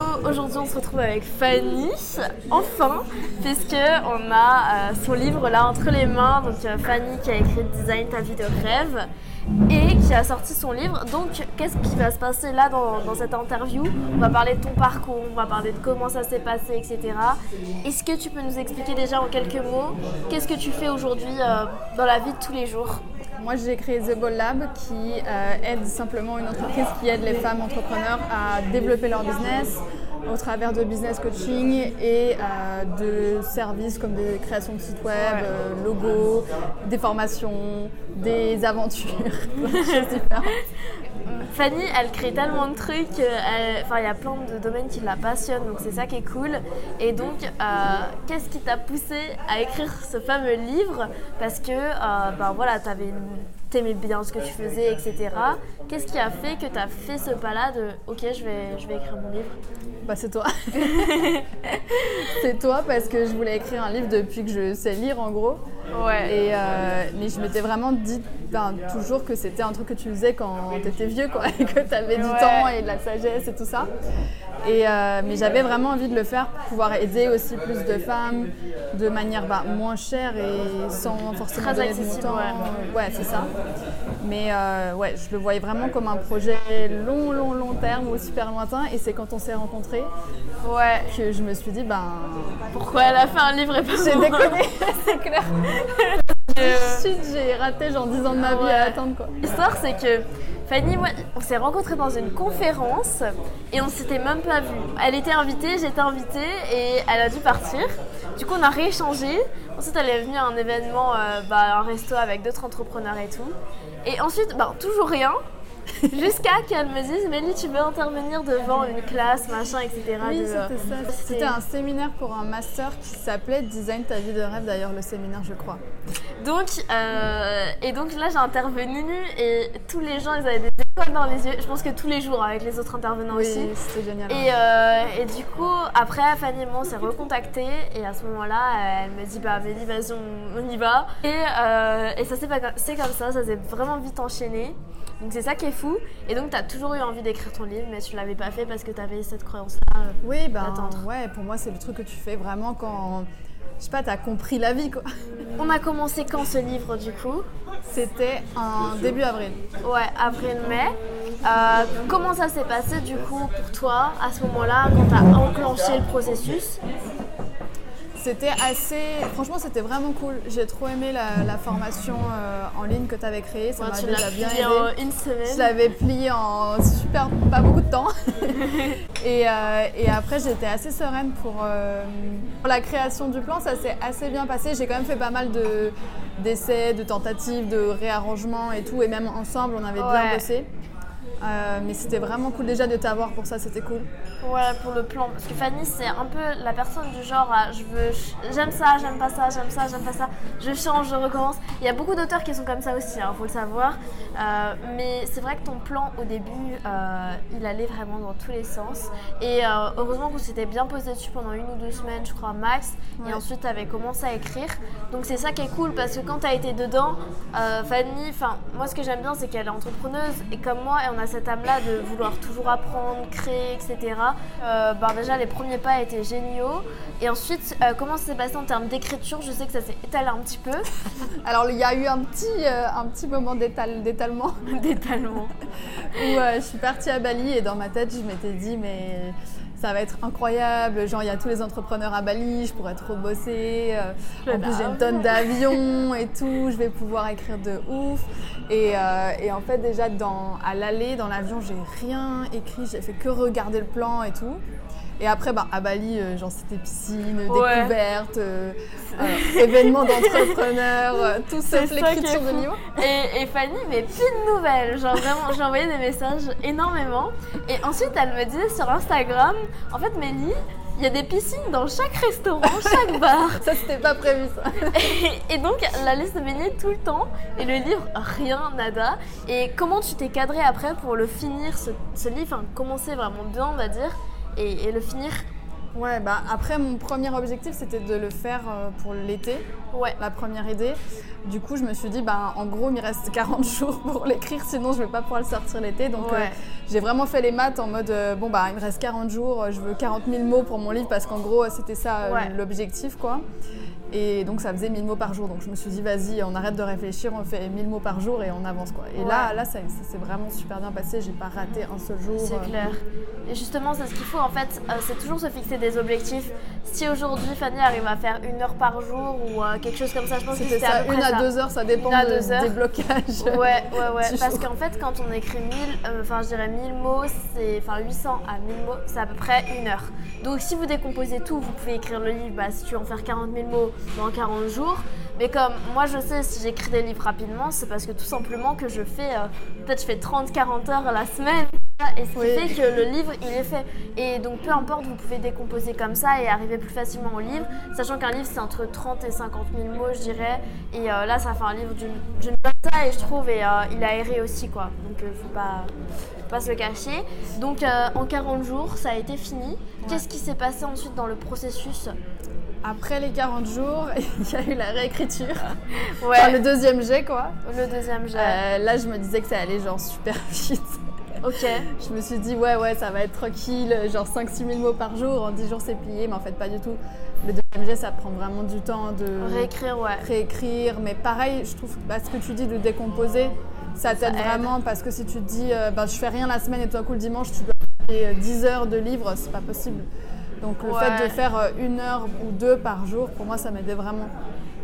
Aujourd'hui, on se retrouve avec Fanny, enfin, puisque on a euh, son livre là entre les mains. Donc euh, Fanny qui a écrit Design ta vie de rêve et qui a sorti son livre. Donc, qu'est-ce qui va se passer là dans, cette interview? On va parler de ton parcours, on va parler de comment ça s'est passé, etc. Est-ce que tu peux nous expliquer déjà en quelques mots qu'est-ce que tu fais aujourd'hui euh, dans la vie de tous les jours? Moi, j'ai créé The Ball Lab qui aide simplement une entreprise qui aide les femmes entrepreneurs à développer leur business, au travers de business coaching et euh, de services comme des créations de sites web, euh, logos, des formations, des aventures. Fanny, elle crée tellement de trucs, euh, enfin il y a plein de domaines qui la passionnent, donc c'est ça qui est cool. Et donc, qu'est-ce qui t'a poussé à écrire ce fameux livre? Parce que, ben voilà, t'aimais bien ce que tu faisais, etc. Qu'est-ce qui a fait que tu as fait ce pas-là de OK, je vais, je vais écrire mon livre? Bah, c'est toi. c'est toi parce que je voulais écrire un livre depuis que je sais lire en gros. Ouais. Et, euh, mais je m'étais vraiment dit ben, toujours que c'était un truc que tu faisais quand tu étais vieux, quoi, et que tu avais du temps et de la sagesse et tout ça. Et, euh, mais j'avais vraiment envie de le faire pour pouvoir aider aussi plus de femmes de manière bah, moins chère et sans forcément Très donner de. Ouais, c'est ça. Mais euh, ouais, je le voyais vraiment comme un projet long, long, long terme ou super lointain. Et c'est quand on s'est rencontrés Ouais. que je me suis dit, ben. Pourquoi elle a fait un livre et pas J'ai déconné, c'est clair. Chut, j'ai raté genre 10 ans de ma vie Ouais. à attendre quoi. L'histoire, c'est que Fanny, moi, on s'est rencontrés dans une conférence et on s'était même pas vus. Elle était invitée, j'étais invitée et elle a dû partir. Du coup, on a rééchangé. Ensuite, elle est venue à un événement, euh, bah, un resto avec d'autres entrepreneurs et tout. Et ensuite, bah, toujours rien. Jusqu'à qu'elle me dise, Mélie, tu veux intervenir devant une classe, machin, etc. Oui, de- c'était ça. c'est- C'était un séminaire pour un master qui s'appelait Design ta vie de rêve, d'ailleurs, le séminaire, je crois. Donc, euh, et donc là, j'ai intervenu et tous les gens, ils avaient des dans les yeux. Je pense que tous les jours avec les autres intervenants aussi. Oui, c'était génial. Et, euh, et du coup, après, Fanny et moi, on s'est recontactés. Et à ce moment-là, elle me dit Bah, Mélie, vas-y, on, on y va. Et, euh, et ça s'est pas- c'est comme ça, ça s'est vraiment vite enchaîné. Donc, c'est ça qui est fou. Et donc, tu as toujours eu envie d'écrire ton livre, mais tu l'avais pas fait parce que tu avais cette croyance-là. euh. Oui, ben ouais, pour moi, c'est le truc que tu fais vraiment quand, je sais pas, t'as compris la vie, quoi. On a commencé quand ce livre, du coup? C'était en début avril. Ouais, avril-mai. Euh, comment ça s'est passé du coup pour toi à ce moment-là quand tu as enclenché le processus? C'était assez. Franchement, c'était vraiment cool. J'ai trop aimé la, la formation euh, en ligne que tu avais créée. Ça Ouais, m'a déjà bien aidé. en une Je semaine. l'avais plié en super, pas beaucoup de temps. et, euh, et après, j'étais assez sereine pour, euh, pour la création du plan. Ça s'est assez bien passé. J'ai quand même fait pas mal de, d'essais, de tentatives, de réarrangements et tout. Et même ensemble, on avait bien Ouais. bossé. Euh, mais c'était vraiment cool déjà de t'avoir pour ça, c'était cool. Ouais, pour le plan. Parce que Fanny, c'est un peu la personne du genre à, je veux, j'aime ça, j'aime pas ça, j'aime ça, j'aime pas ça, je change, je recommence. Il y a beaucoup d'auteurs qui sont comme ça aussi, il faut le savoir. Euh, mais c'est vrai que ton plan au début, euh, il allait vraiment dans tous les sens. Et heureusement qu'on s'était bien posé dessus pendant une ou deux semaines, je crois, max. Et ensuite, tu avais commencé à écrire. Donc c'est ça qui est cool parce que quand tu as été dedans, Fanny, enfin, moi ce que j'aime bien, c'est qu'elle est entrepreneuse et comme moi, et on a cette âme-là de vouloir toujours apprendre, créer, etc. Euh, ben déjà, les premiers pas étaient géniaux. Et ensuite, euh, comment ça s'est passé en termes d'écriture? Je sais que ça s'est étalé un petit peu. Alors il y a eu un petit, euh, un petit moment d'étal- d'étalement D'étalement. où je suis partie à Bali et dans ma tête je m'étais dit mais ça va être incroyable, genre il y a tous les entrepreneurs à Bali, je pourrais trop bosser, euh, en plus j'ai une tonne d'avions et tout, je vais pouvoir écrire de ouf. Et, euh, et en fait déjà dans, à l'aller dans l'avion j'ai rien écrit, j'ai fait que regarder le plan et tout. Et après, bah, à Bali, euh, genre c'était piscine, Ouais. découverte, euh, euh, événements d'entrepreneurs, euh, tout sauf l'écriture de niveau. Et, et Fanny, mais plus de nouvelles. Genre vraiment, j'ai envoyé des messages énormément. Et ensuite, elle me disait sur Instagram, en fait, Mélie, il y a des piscines dans chaque restaurant, chaque bar. Ça, c'était pas prévu, ça. Et, et donc, la laisse se baigner tout le temps. Et le livre, rien, nada. Et comment tu t'es cadré après pour le finir, ce, ce livre, enfin, commencer vraiment bien, on va dire, et, et le finir Ouais, bah après, mon premier objectif, c'était de le faire euh, pour l'été, Ouais. la première idée. Du coup, je me suis dit, bah, en gros, il me reste 40 jours pour l'écrire, sinon je vais pas pouvoir le sortir l'été. Donc, Ouais. euh, j'ai vraiment fait les maths en mode, euh, bon, bah, il me reste 40 jours, je veux 40 000 mots pour mon livre, parce qu'en gros, c'était ça Ouais. l'objectif, quoi. Et donc, ça faisait 1000 mots par jour. Donc, je me suis dit, vas-y, on arrête de réfléchir, on fait 1000 mots par jour et on avance, quoi. Et là, Ouais. là, ça, ça s'est vraiment super bien passé. J'ai pas raté un seul jour. C'est euh, clair. Et justement, c'est ce qu'il faut en fait, euh, c'est toujours se fixer des objectifs. Si aujourd'hui Fanny arrive à faire une heure par jour ou euh, quelque chose comme ça, je pense que C'était c'était à ça, peu près une à ça. deux heures, ça dépend de- deux heures. des blocages. Ouais, ouais, ouais. Parce qu'en fait, quand on écrit 1000, euh, enfin, je dirais 1000 mots, c'est, enfin, 800 à 1000 mots, c'est à peu près une heure. Donc, si vous décomposez tout, vous pouvez écrire le livre, bah, si tu veux en faire 40 000 mots dans 40 jours. Mais comme moi, je sais, si j'écris des livres rapidement, c'est parce que tout simplement que je fais, euh, peut-être je fais 30-40 heures à la semaine. Et ce qui Oui. fait que le livre, il est fait. Et donc, peu importe, vous pouvez décomposer comme ça et arriver plus facilement au livre. Sachant qu'un livre, c'est entre 30 et 50 000 mots, je dirais. Et euh, là, ça fait un livre d'une bonne taille, je trouve. Et euh, il a aéré aussi, quoi. Donc, il faut pas, faut pas se le cacher. Donc, euh, en 40 jours, ça a été fini. Qu'est-ce qui s'est passé ensuite dans le processus? Après les 40 jours, il y a eu la réécriture. Ouais, Enfin, le deuxième jet, quoi. le deuxième jet. Euh, là, je me disais que ça allait genre super vite. Ok. Je me suis dit, ouais, ouais, ça va être tranquille, genre 5-6 000 mots par jour. En 10 jours, c'est plié, mais en fait, pas du tout. Le deuxième jet, ça prend vraiment du temps de Réécrire, ouais. réécrire. Mais pareil, je trouve bah, ce que tu dis de décomposer, ça t'aide aide. vraiment parce que si tu te dis, euh, bah, je fais rien la semaine et à coup le dimanche, tu dois faire 10 heures de livres, c'est pas possible. Donc le Ouais. fait de faire euh, une heure ou deux par jour, pour moi, ça m'aidait vraiment.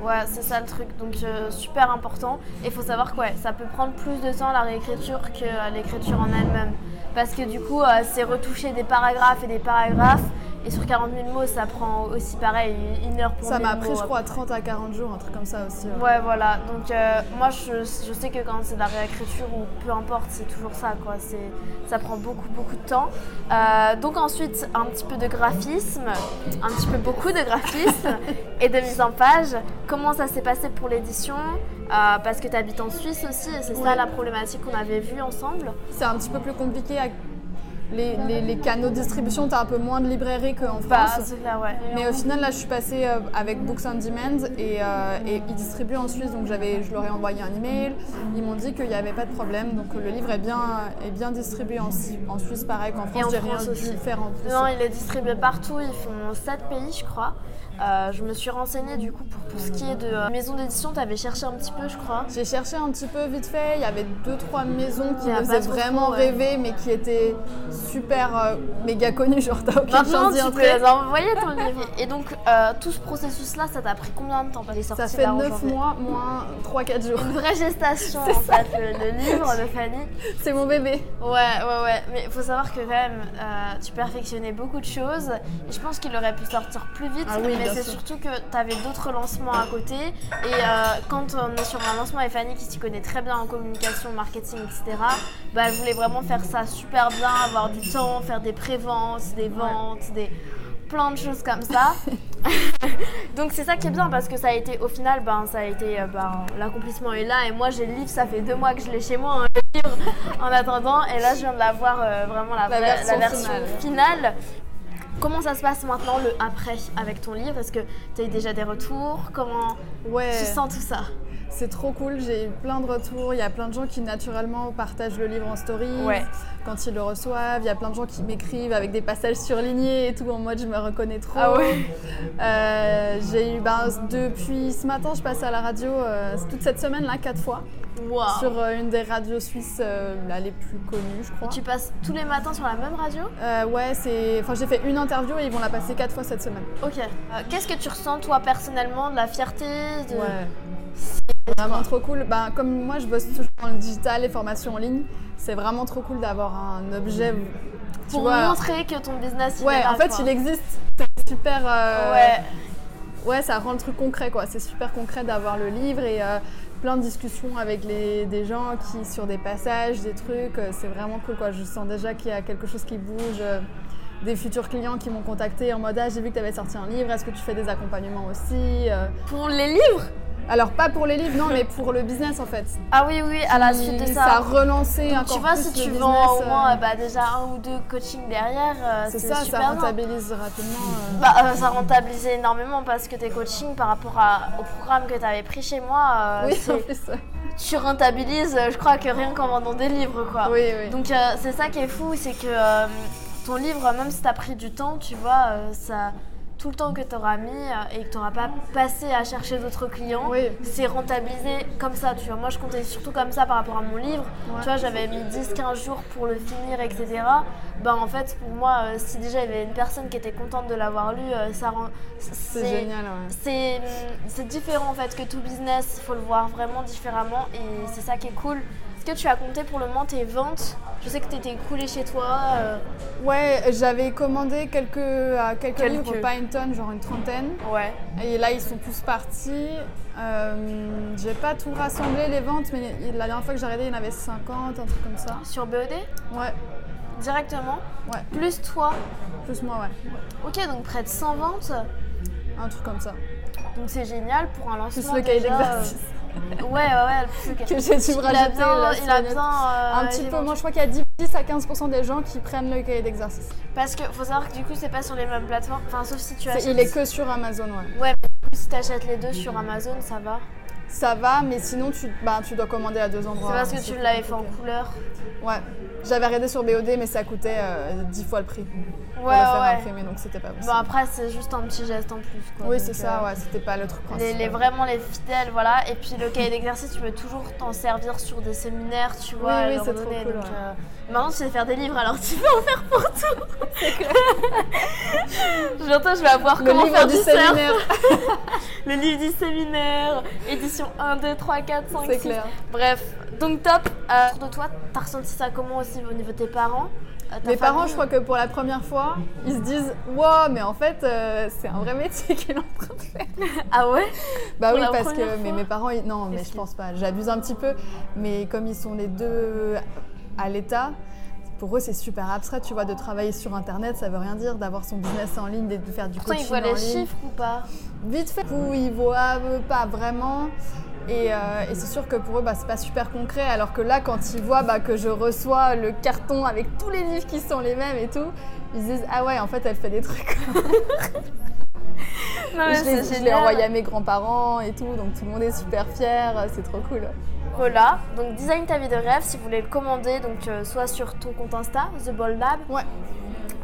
Ouais, c'est ça le truc. Donc, euh, super important. Et il faut savoir que ça peut prendre plus de temps la réécriture que euh, l'écriture en elle-même. Parce que du coup, euh, c'est retoucher des paragraphes et des paragraphes. Et sur 40 000 mots, ça prend aussi pareil une heure pour Ça 1000 m'a pris, je à crois, près. 30 à 40 jours, un truc comme ça aussi. ouais. Ouais, voilà. Donc, euh, moi, je, je sais que quand c'est de la réécriture ou peu importe, c'est toujours ça, quoi. Ça prend beaucoup, beaucoup de temps. Euh, donc, ensuite, un petit peu de graphisme, un petit peu beaucoup de graphisme et de mise en page. Comment ça s'est passé pour l'édition? Euh, Parce que tu habites en Suisse aussi, et c'est ça Ouais. la problématique qu'on avait vue ensemble. C'est un petit peu plus compliqué. à- Les, les- les canaux de distribution, tu as un peu moins de librairies qu'en Bah, France. c'est clair, ouais. Mais au final, là, je suis passée euh, avec Books on Demand et, euh, et ils distribuent en Suisse. Donc, je leur ai envoyé un email. Ils m'ont dit qu'il n'y avait pas de problème. Donc, le livre est bien, est bien distribué en, Su- en Suisse, pareil qu'en France. J'ai rien aussi. dû faire en plus. Non, il est distribué partout, ils font 7 pays, je crois. Euh, je me suis renseignée du coup pour tout ce qui est de euh, maison d'édition, tu avais cherché un petit peu, je crois. J'ai cherché un petit peu vite fait. Il y avait deux, trois maisons qui me faisaient vraiment trop, ouais. rêver, mais qui étaient super euh, méga connues. Genre, t'as aucune Maintenant, chance d'y tu peux entrer. les envoyer ton livre. Et donc, euh, tout ce processus-là, ça t'a pris combien de temps pour les sorties Ça fait là, en 9 janvier mois, moins 3-4 jours. Une vraie gestation, en C'est ça. fait, le, le livre de Fanny. C'est mon bébé. Ouais, ouais, ouais. Mais il faut savoir que quand même, euh, tu perfectionnais beaucoup de choses. Et je pense qu'il aurait pu sortir plus vite. Ah oui, mais bien c'est sûr. surtout que tu avais d'autres lancements à côté. Et euh, quand on est sur un lancement, et Fanny qui s'y connaît très bien en communication, marketing, etc., bah, elle voulait vraiment faire ça super bien, avoir du temps, faire des préventes, des ventes, des plein de choses comme ça. Donc c'est ça qui est bien parce que ça a été au final ben ça a été euh, ben, l'accomplissement est là et moi j'ai le livre ça fait deux mois que je l'ai chez moi hein, le livre en attendant et là je viens de l'avoir euh, vraiment la, version version finale. finale. Comment ça se passe maintenant le après avec ton livre? Est-ce que tu as eu déjà des retours? Comment Ouais. tu sens tout ça? C'est trop cool, j'ai eu plein de retours. Il y a plein de gens qui naturellement partagent le livre en story Ouais. quand ils le reçoivent. Il y a plein de gens qui m'écrivent avec des passages surlignés et tout en mode je me reconnais trop. Ah ouais Euh, j'ai eu ben, depuis ce matin, je passe à la radio euh, toute cette semaine là quatre fois Sur euh, une des radios suisses euh, là, les plus connues, je crois. Tu passes tous les matins sur la même radio? Euh, ouais, c'est. Enfin, j'ai fait une interview et ils vont la passer quatre fois cette semaine. Ok. Qu'est-ce que tu ressens toi personnellement de la fierté de... Ouais. Vraiment trop cool. Ben, comme moi, je bosse toujours dans le digital et formation en ligne. C'est vraiment trop cool d'avoir un objet. Tu Pour vois, montrer que ton business il Ouais, est en fait, quoi. il existe. C'est super. Ouais. Ouais, ça rend le truc concret, quoi. C'est super concret d'avoir le livre et euh, plein de discussions avec des gens qui, sur des passages, des trucs. euh, c'est vraiment cool, quoi. Je sens déjà qu'il y a quelque chose qui bouge. euh, des futurs clients qui m'ont contacté en mode ah, j'ai vu que tu avais sorti un livre, est-ce que tu fais des accompagnements aussi euh? Pour les livres? Alors pas pour les livres, non, mais pour le business en fait. Ah oui, oui, à la suite de ça. Ça a relancé Donc, encore tu vois, plus si tu business, vends au euh, moins bah, déjà un ou deux coachings derrière, euh, C'est c'est ça, ça super bien. rentabilise rapidement. euh. Bah, euh, ça rentabilisait énormément parce que tes coachings par rapport à- au programme que tu avais pris chez moi, euh, oui, en plus. ouais. tu rentabilises, euh, je crois que rien qu'en vendant des livres, quoi. Oui, oui. Donc euh, c'est ça qui est fou, c'est que euh, ton livre, même si tu as pris du temps, tu vois, euh, ça, tout le temps que tu auras mis euh, et que tu n'auras pas passé à chercher d'autres clients, Oui. c'est rentabilisé comme ça, tu vois. Moi, je comptais surtout comme ça par rapport à mon livre. Ouais. Tu vois, j'avais mis 10-15 jours pour le finir, etc. Ben, en fait, pour moi, euh, si déjà il y avait une personne qui était contente de l'avoir lu, euh, ça rend... c'est génial. ouais. C'est différent en fait que tout business, il faut le voir vraiment différemment et c'est ça qui est cool. Est-ce que tu as compté pour le moment tes ventes Je sais que tu étais écoulé chez toi. euh, Ouais, j'avais commandé quelques, euh, quelques, Quelques. livres, pas une tonne, genre une trentaine. Ouais. Et là, ils sont tous partis. Euh, j'ai pas tout rassemblé les ventes, mais la dernière fois que j'ai regardé, il y en avait 50, un truc comme ça. Sur BOD Ouais, Directement? Ouais, Plus toi? Plus moi, ouais. Ok, donc près de 100 ventes. Un truc comme ça. Donc c'est génial pour un lancement. Plus le cahier déjà, d'exercice euh, Ouais, ouais, ouais. que j'ai dû me Il a rajouter. bien, la il a semaine. bien, euh, Un petit peu, moi je crois qu'il y a 10 10 à 15% des gens qui prennent le cahier d'exercice. Parce que faut savoir que du coup, c'est pas sur les mêmes plateformes. Enfin, sauf si tu C'est- achètes. Il est que sur Amazon, ouais. Ouais, mais du coup, si tu achètes les deux sur Amazon, ça va. Ça va, mais sinon tu, bah, tu dois commander à deux C'est endroits. parce que hein, tu c'est l'avais fait en couleur. Ouais, j'avais regardé sur BOD, mais ça coûtait euh, 10 fois le prix pour Ouais, le faire ouais. imprimer, donc c'était pas possible. Bon, après, c'est juste un petit geste en plus. Quoi. oui, c'est ça, euh, ouais, c'était pas le truc Les, principal. les- vraiment les fidèles, voilà. Et puis le cahier d'exercice, tu peux toujours t'en servir sur des séminaires, tu vois, Oui, oui, c'est trop cool, donc, euh, Maintenant, tu sais faire des livres, alors tu peux en faire pour tout. Bientôt, je vais avoir Le comment livre faire du surf. séminaire, Le livre du séminaire, édition 1, 2, 3, 4, 5, c'est 6. clair. Bref, donc top. Euh, de toi, t'as ressenti ça comment aussi au niveau de tes parents euh, Mes parents, je crois que pour la première fois, ils se disent Wow, mais en fait, euh, c'est un vrai métier qu'il est en train de faire. Ah ouais? Bah Pour oui, parce que mais mes parents, ils- non, mais je pense pas. J'abuse un petit peu, mais comme ils sont les deux à l'État, pour eux, c'est super abstrait, tu vois, de travailler sur Internet, ça veut rien dire, d'avoir son business en ligne, de faire du Pourtant, coaching ils voient en les ligne. chiffres ou pas? Vite fait, où ils voient pas vraiment. Et, euh, et c'est sûr que pour eux, bah, c'est pas super concret. Alors que là, quand ils voient bah, que je reçois le carton avec tous les livres qui sont les mêmes et tout, ils se disent Ah ouais, en fait, elle fait des trucs. Non, je l'ai- envoyé à mes grands-parents et tout, donc tout le monde est super fier, c'est trop cool. Voilà, donc design ta vie de rêve si vous voulez le commander, donc euh, soit sur ton compte Insta, The Bold Lab, Ouais,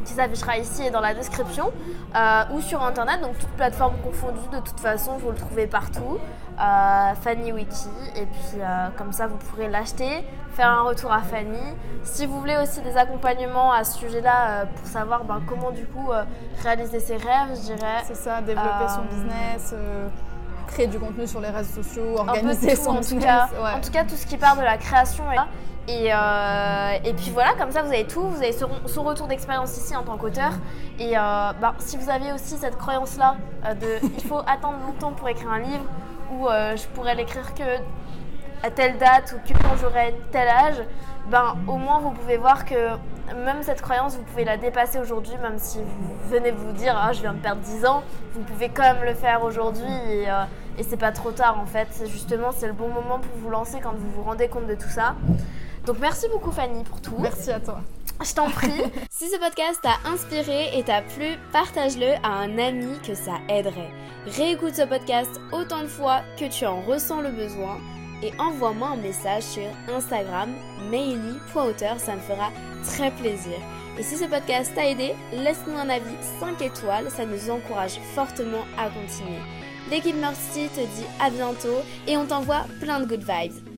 qui s'affichera ici et dans la description, euh, ou sur internet, donc toutes plateformes confondues, de toute façon vous le trouvez partout, euh, Fanny Wiki, et puis euh, comme ça vous pourrez l'acheter, faire un retour à Fanny. Si vous voulez aussi des accompagnements à ce sujet-là euh, pour savoir ben, comment du coup réaliser ses rêves, je dirais. c'est ça, développer son business, créer du contenu sur les réseaux sociaux, organiser tout, son en tout business. cas. ouais. En tout cas, tout ce qui part de la création est là. Et, euh, et puis voilà, comme ça vous avez tout, vous avez son, son retour d'expérience ici en tant qu'auteur. Et euh, bah, si vous avez aussi cette croyance-là euh, de il faut attendre longtemps pour écrire un livre ou je pourrais l'écrire que à telle date ou que quand j'aurai tel âge, ben au moins vous pouvez voir que même cette croyance, vous pouvez la dépasser aujourd'hui, même si vous venez vous dire ah je viens de perdre 10 ans, vous pouvez quand même le faire aujourd'hui et, et c'est pas trop tard en fait. Justement c'est le bon moment pour vous lancer quand vous vous rendez compte de tout ça. Donc merci beaucoup Fanny pour tout. Merci à toi. Je t'en prie. si ce podcast t'a inspiré et t'a plu, partage-le à un ami que ça aiderait. Réécoute ce podcast autant de fois que tu en ressens le besoin et envoie-moi un message sur Instagram maily.auteur, ça me fera très plaisir. Et si ce podcast t'a aidé, laisse-nous un avis 5 étoiles, ça nous encourage fortement à continuer. L'équipe Mercy te dit à bientôt et on t'envoie plein de good vibes.